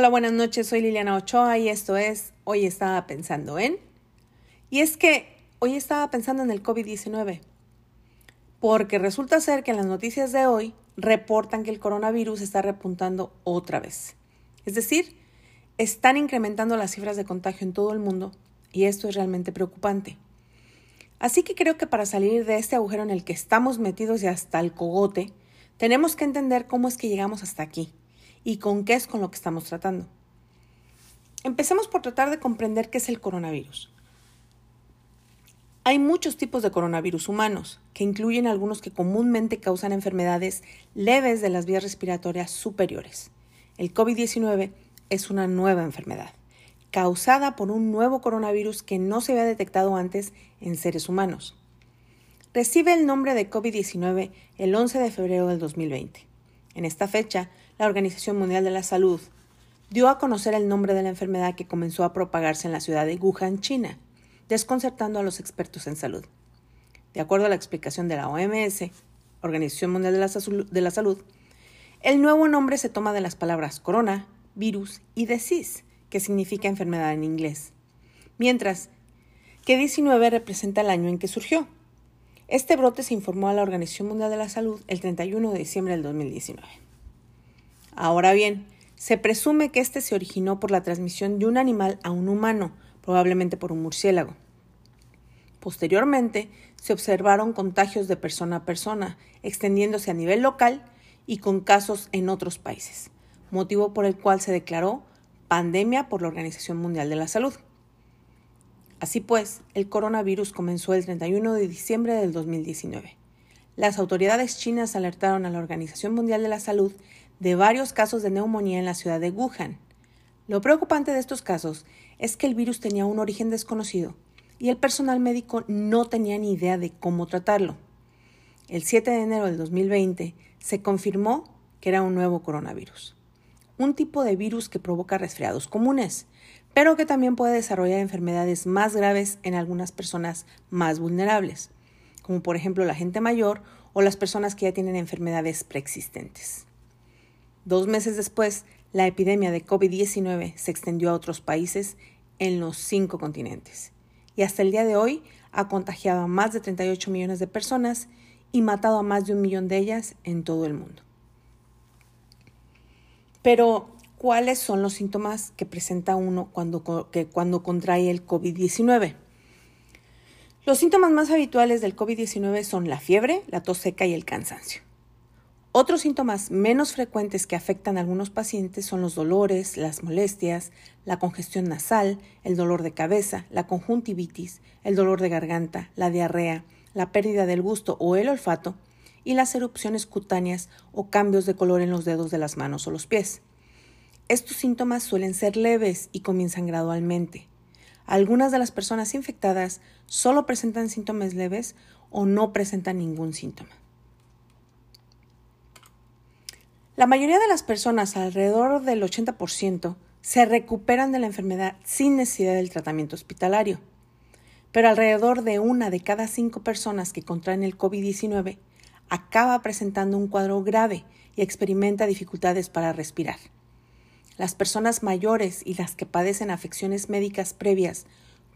Hola, buenas noches, soy Liliana Ochoa y esto es Hoy estaba pensando en... Y es que hoy estaba pensando en el COVID-19, porque resulta ser que en las noticias de hoy reportan que el coronavirus está repuntando otra vez. Es decir, están incrementando las cifras de contagio en todo el mundo y esto es realmente preocupante. Así que creo que para salir de este agujero en el que estamos metidos y hasta el cogote, tenemos que entender cómo es que llegamos hasta aquí y con qué es con lo que estamos tratando. Empecemos por tratar de comprender qué es el coronavirus. Hay muchos tipos de coronavirus humanos, que incluyen algunos que comúnmente causan enfermedades leves de las vías respiratorias superiores. El COVID-19 es una nueva enfermedad, causada por un nuevo coronavirus que no se había detectado antes en seres humanos. Recibe el nombre de COVID-19 el 11 de febrero del 2020. En esta fecha, la Organización Mundial de la Salud dio a conocer el nombre de la enfermedad que comenzó a propagarse en la ciudad de Wuhan, China, desconcertando a los expertos en salud. De acuerdo a la explicación de la OMS, Organización Mundial de la, Salud, el nuevo nombre se toma de las palabras corona, virus y disease, que significa enfermedad en inglés, mientras que 19 representa el año en que surgió. Este brote se informó a la Organización Mundial de la Salud el 31 de diciembre del 2019. Ahora bien, se presume que este se originó por la transmisión de un animal a un humano, probablemente por un murciélago. Posteriormente, se observaron contagios de persona a persona, extendiéndose a nivel local y con casos en otros países, motivo por el cual se declaró pandemia por la Organización Mundial de la Salud. Así pues, el coronavirus comenzó el 31 de diciembre del 2019. Las autoridades chinas alertaron a la Organización Mundial de la Salud de varios casos de neumonía en la ciudad de Wuhan. Lo preocupante de estos casos es que el virus tenía un origen desconocido y el personal médico no tenía ni idea de cómo tratarlo. El 7 de enero del 2020 se confirmó que era un nuevo coronavirus, un tipo de virus que provoca resfriados comunes, pero que también puede desarrollar enfermedades más graves en algunas personas más vulnerables, como por ejemplo la gente mayor o las personas que ya tienen enfermedades preexistentes. Dos meses después, la epidemia de COVID-19 se extendió a otros países en los cinco continentes y hasta el día de hoy ha contagiado a más de 38 millones de personas y matado a más de un millón de ellas en todo el mundo. Pero, ¿cuáles son los síntomas que presenta uno cuando, que cuando contrae el COVID-19? Los síntomas más habituales del COVID-19 son la fiebre, la tos seca y el cansancio. Otros síntomas menos frecuentes que afectan a algunos pacientes son los dolores, las molestias, la congestión nasal, el dolor de cabeza, la conjuntivitis, el dolor de garganta, la diarrea, la pérdida del gusto o el olfato y las erupciones cutáneas o cambios de color en los dedos de las manos o los pies. Estos síntomas suelen ser leves y comienzan gradualmente. Algunas de las personas infectadas solo presentan síntomas leves o no presentan ningún síntoma. La mayoría de las personas, alrededor del 80%, se recuperan de la enfermedad sin necesidad del tratamiento hospitalario. Pero alrededor de una de cada cinco personas que contraen el COVID-19 acaba presentando un cuadro grave y experimenta dificultades para respirar. Las personas mayores y las que padecen afecciones médicas previas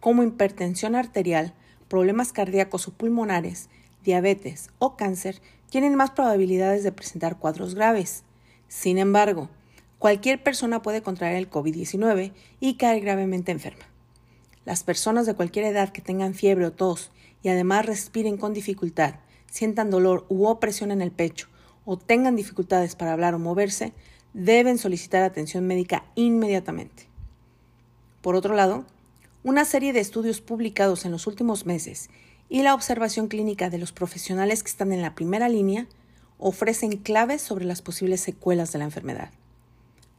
como hipertensión arterial, problemas cardíacos o pulmonares, diabetes o cáncer tienen más probabilidades de presentar cuadros graves. Sin embargo, cualquier persona puede contraer el COVID-19 y caer gravemente enferma. Las personas de cualquier edad que tengan fiebre o tos y además respiren con dificultad, sientan dolor u opresión en el pecho o tengan dificultades para hablar o moverse, deben solicitar atención médica inmediatamente. Por otro lado, una serie de estudios publicados en los últimos meses y la observación clínica de los profesionales que están en la primera línea ofrecen claves sobre las posibles secuelas de la enfermedad.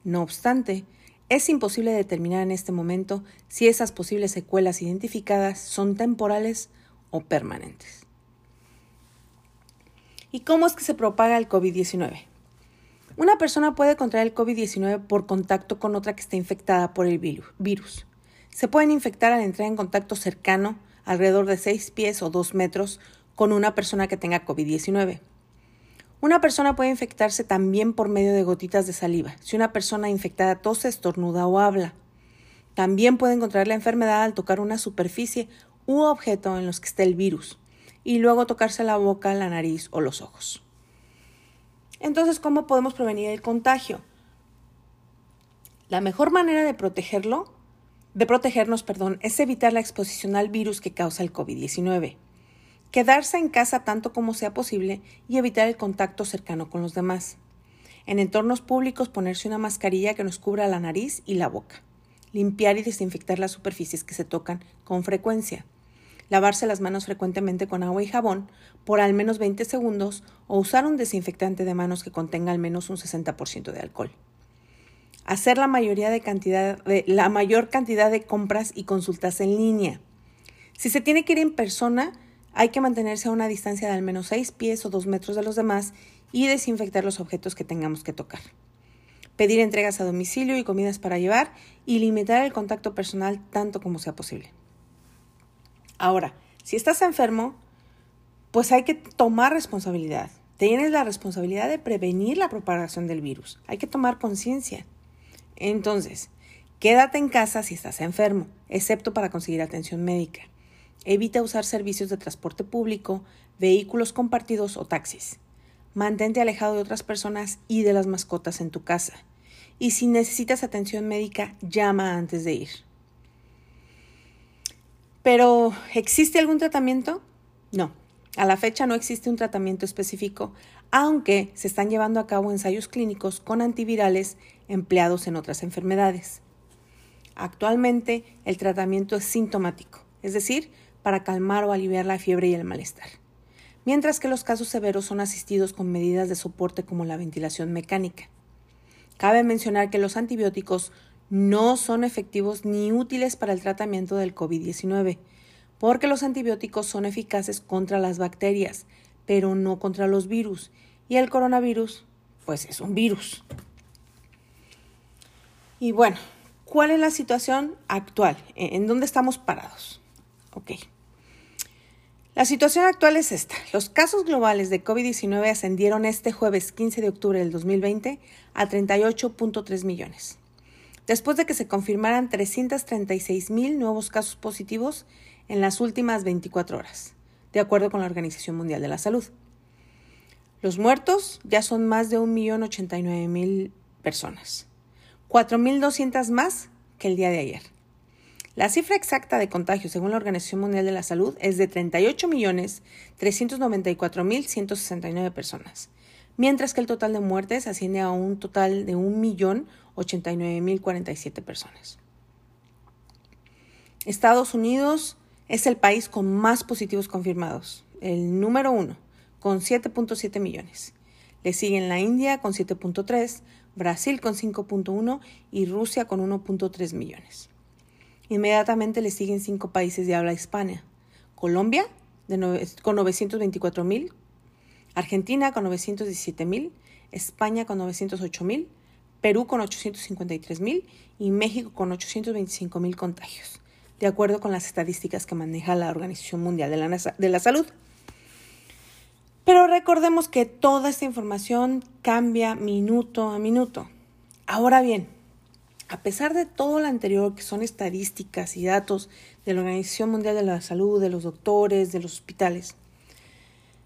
No obstante, es imposible determinar en este momento si esas posibles secuelas identificadas son temporales o permanentes. ¿Y cómo es que se propaga el COVID-19? Una persona puede contraer el COVID-19 por contacto con otra que esté infectada por el virus. Se pueden infectar al entrar en contacto cercano, alrededor de 6 pies o 2 metros, con una persona que tenga COVID-19 Una persona puede infectarse también por medio de gotitas de saliva, si una persona infectada tose, estornuda o habla. También puede encontrar la enfermedad al tocar una superficie u objeto en los que esté el virus y luego tocarse la boca, la nariz o los ojos. Entonces, ¿cómo podemos prevenir el contagio? La mejor manera de protegerlo, de protegernos, perdón, es evitar la exposición al virus que causa el COVID-19. Quedarse en casa tanto como sea posible y evitar el contacto cercano con los demás. En entornos públicos ponerse una mascarilla que nos cubra la nariz y la boca. Limpiar y desinfectar las superficies que se tocan con frecuencia lavarse las manos frecuentemente con agua y jabón por al menos 20 segundos o usar un desinfectante de manos que contenga al menos un 60% de alcohol. Hacer la, mayoría de cantidad la mayor cantidad de compras y consultas en línea. Si se tiene que ir en persona, hay que mantenerse a una distancia de al menos 6 pies o 2 metros de los demás y desinfectar los objetos que tengamos que tocar. Pedir entregas a domicilio y comidas para llevar y limitar el contacto personal tanto como sea posible. Ahora, si estás enfermo, pues hay que tomar responsabilidad. Tienes la responsabilidad de prevenir la propagación del virus. Hay que tomar conciencia. Entonces, quédate en casa si estás enfermo, excepto para conseguir atención médica. Evita usar servicios de transporte público, vehículos compartidos o taxis. Mantente alejado de otras personas y de las mascotas en tu casa. Y si necesitas atención médica, llama antes de ir. Pero, ¿existe algún tratamiento? No. A la fecha no existe un tratamiento específico, aunque se están llevando a cabo ensayos clínicos con antivirales empleados en otras enfermedades. Actualmente el tratamiento es sintomático, es decir, para calmar o aliviar la fiebre y el malestar, mientras que los casos severos son asistidos con medidas de soporte como la ventilación mecánica. Cabe mencionar que los antibióticos no son efectivos ni útiles para el tratamiento del COVID-19, porque los antibióticos son eficaces contra las bacterias, pero no contra los virus. Y el coronavirus, pues es un virus. Y bueno, ¿cuál es la situación actual? ¿En dónde estamos parados? Ok. La situación actual es esta. Los casos globales de COVID-19 ascendieron este jueves 15 de octubre del 2020 a 38.3 millones después de que se confirmaran 336 mil nuevos casos positivos en las últimas 24 horas, de acuerdo con la Organización Mundial de la Salud. Los muertos ya son más de 1.089.000 personas, 4.200 más que el día de ayer. La cifra exacta de contagios, según la Organización Mundial de la Salud, es de 38.394.169 personas, mientras que el total de muertes asciende a un total de 1.089.047 personas. Estados Unidos es el país con más positivos confirmados, el número uno, con 7.7 millones. Le siguen la India con 7.3, Brasil con 5.1 y Rusia con 1.3 millones. Inmediatamente le siguen cinco países de habla hispana. Colombia con 924 mil, Argentina con 917 mil, España con 908 mil, Perú con 853 mil y México con 825 mil contagios, de acuerdo con las estadísticas que maneja la Organización Mundial de de la Salud. Pero recordemos que toda esta información cambia minuto a minuto. Ahora bien, a pesar de todo lo anterior, que son estadísticas y datos de la Organización Mundial de la Salud, de los doctores, de los hospitales,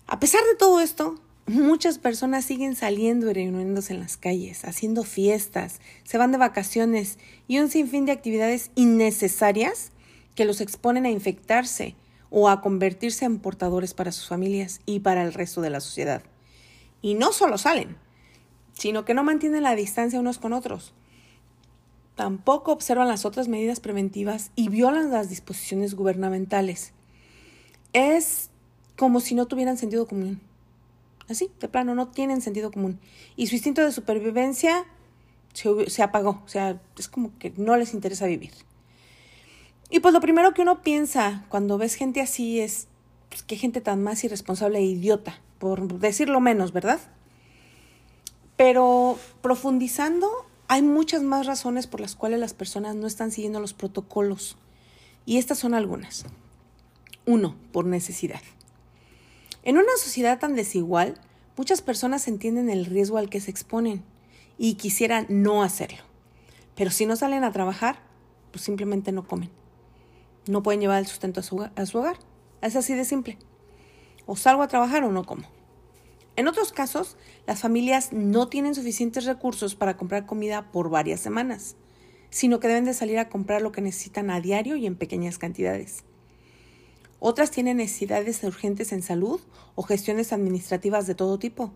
a pesar de todo esto, muchas personas siguen saliendo y reuniéndose en las calles, haciendo fiestas, se van de vacaciones y un sinfín de actividades innecesarias que los exponen a infectarse o a convertirse en portadores para sus familias y para el resto de la sociedad. Y no solo salen, sino que no mantienen la distancia unos con otros. Tampoco observan las otras medidas preventivas y violan las disposiciones gubernamentales. Es como si no tuvieran sentido común. Así, de plano, no tienen sentido común. Y su instinto de supervivencia se, apagó. O sea, es como que no les interesa vivir. Y pues lo primero que uno piensa cuando ves gente así es, pues, qué gente tan más irresponsable e idiota, por decirlo menos, ¿verdad? Pero profundizando, hay muchas más razones por las cuales las personas no están siguiendo los protocolos. Y estas son algunas. Uno, por necesidad. En una sociedad tan desigual, muchas personas entienden el riesgo al que se exponen y quisieran no hacerlo. Pero si no salen a trabajar, pues simplemente no comen. No pueden llevar el sustento a su, a su hogar. Es así de simple. O salgo a trabajar o no como. En otros casos, las familias no tienen suficientes recursos para comprar comida por varias semanas, sino que deben de salir a comprar lo que necesitan a diario y en pequeñas cantidades. Otras tienen necesidades urgentes en salud o gestiones administrativas de todo tipo,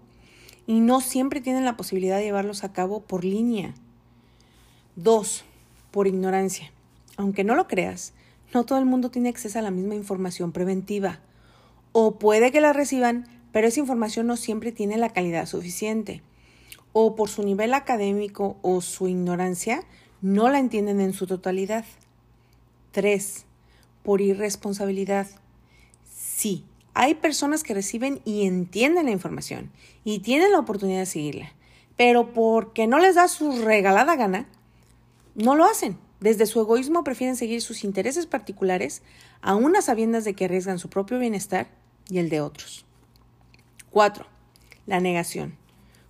y no siempre tienen la posibilidad de llevarlos a cabo por línea. Dos, por ignorancia. Aunque no lo creas, no todo el mundo tiene acceso a la misma información preventiva. O puede que la reciban, pero esa información no siempre tiene la calidad suficiente. O por su nivel académico o su ignorancia, no la entienden en su totalidad. 3. Por irresponsabilidad. Sí, hay personas que reciben y entienden la información y tienen la oportunidad de seguirla, pero porque no les da su regalada gana, no lo hacen. Desde su egoísmo prefieren seguir sus intereses particulares, aún a sabiendas de que arriesgan su propio bienestar y el de otros. 4. La negación.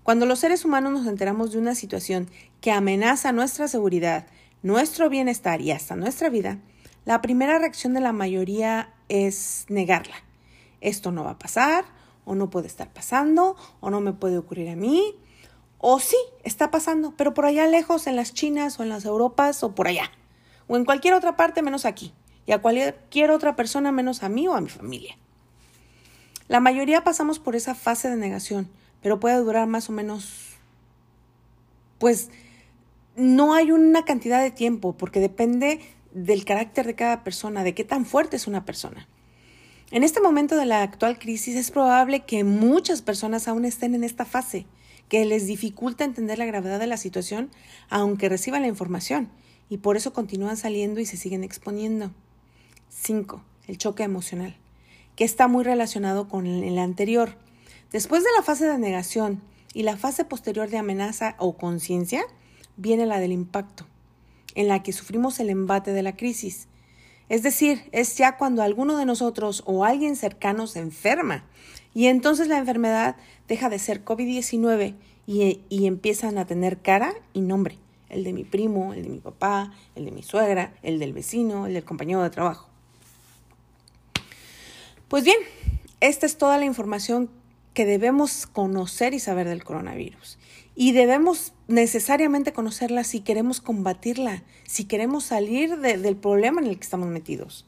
Cuando los seres humanos nos enteramos de una situación que amenaza nuestra seguridad, nuestro bienestar y hasta nuestra vida, la primera reacción de la mayoría es negarla. Esto no va a pasar, o no puede estar pasando, o no me puede ocurrir a mí, o sí, está pasando, pero por allá lejos, en las Chinas o en las Europas o por allá, o en cualquier otra parte menos aquí, y a cualquier otra persona menos a mí o a mi familia. La mayoría pasamos por esa fase de negación, pero puede durar más o menos, pues no hay una cantidad de tiempo, porque depende del carácter de cada persona, de qué tan fuerte es una persona. En este momento de la actual crisis es probable que muchas personas aún estén en esta fase, que les dificulta entender la gravedad de la situación, aunque reciban la información, y por eso continúan saliendo y se siguen exponiendo. 5. El choque emocional que está muy relacionado con el anterior. Después de la fase de negación y la fase posterior de amenaza o conciencia, viene la del impacto, en la que sufrimos el embate de la crisis. Es decir, es ya cuando alguno de nosotros o alguien cercano se enferma y entonces la enfermedad deja de ser COVID-19 y, y, empiezan a tener cara y nombre. El de mi primo, el de mi papá, el de mi suegra, el del vecino, el del compañero de trabajo. Pues bien, esta es toda la información que debemos conocer y saber del coronavirus. Y debemos necesariamente conocerla si queremos combatirla, si queremos salir del problema en el que estamos metidos.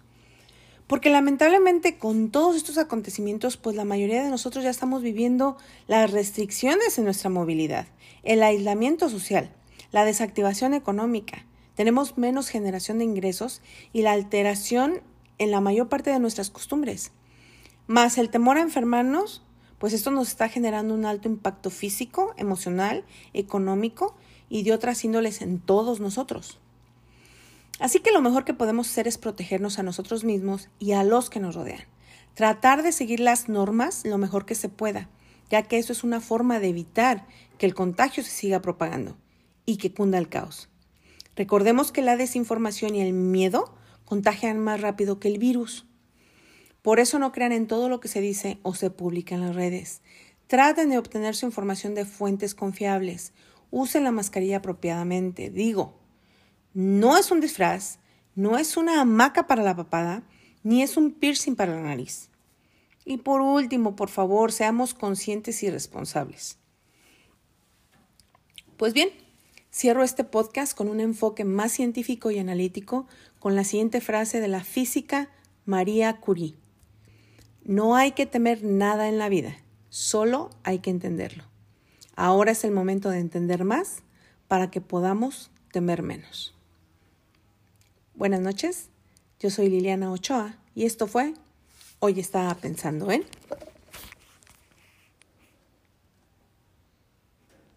Porque lamentablemente con todos estos acontecimientos, pues la mayoría de nosotros ya estamos viviendo las restricciones en nuestra movilidad, el aislamiento social, la desactivación económica, tenemos menos generación de ingresos y la alteración en la mayor parte de nuestras costumbres. Más el temor a enfermarnos, pues esto nos está generando un alto impacto físico, emocional, económico y de otras índoles en todos nosotros. Así que lo mejor que podemos hacer es protegernos a nosotros mismos y a los que nos rodean. Tratar de seguir las normas lo mejor que se pueda, ya que eso es una forma de evitar que el contagio se siga propagando y que cunda el caos. Recordemos que la desinformación y el miedo contagian más rápido que el virus. Por eso no crean en todo lo que se dice o se publica en las redes. Traten de obtener su información de fuentes confiables. Usen la mascarilla apropiadamente. Digo, no es un disfraz, no es una hamaca para la papada, ni es un piercing para la nariz. Y por último, por favor, seamos conscientes y responsables. Pues bien, cierro este podcast con un enfoque más científico y analítico con la siguiente frase de la física María Curie. No hay que temer nada en la vida, solo hay que entenderlo. Ahora es el momento de entender más para que podamos temer menos. Buenas noches, yo soy Liliana Ochoa y esto fue Hoy estaba pensando en...